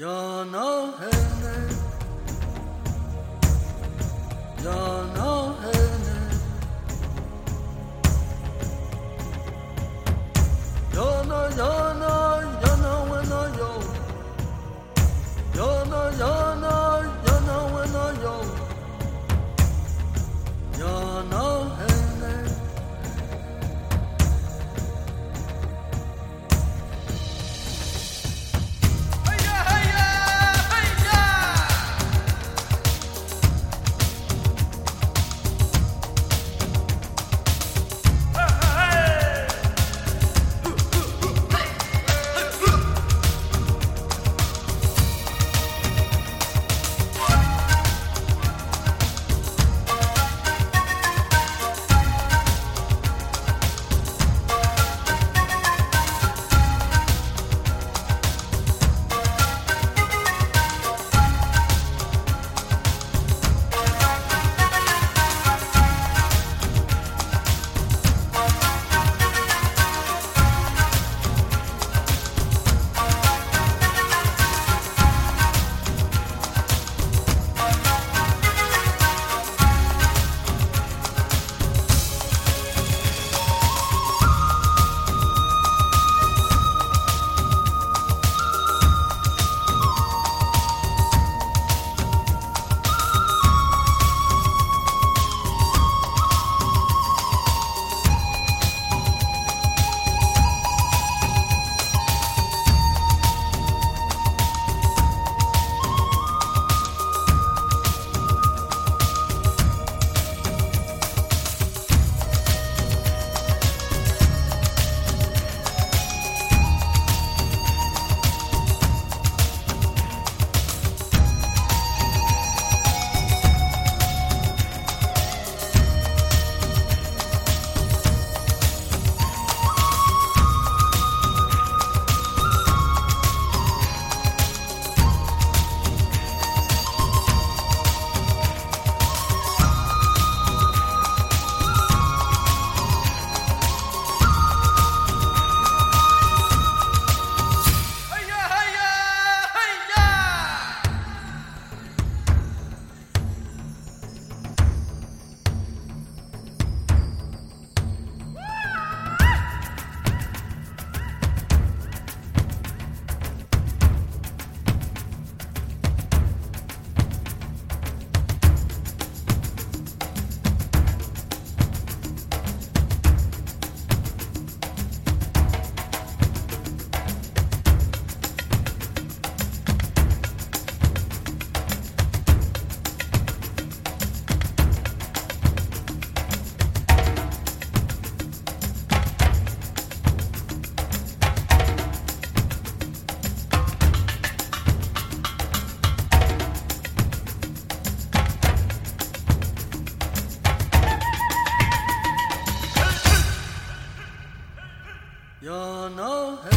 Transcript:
Yana hey You know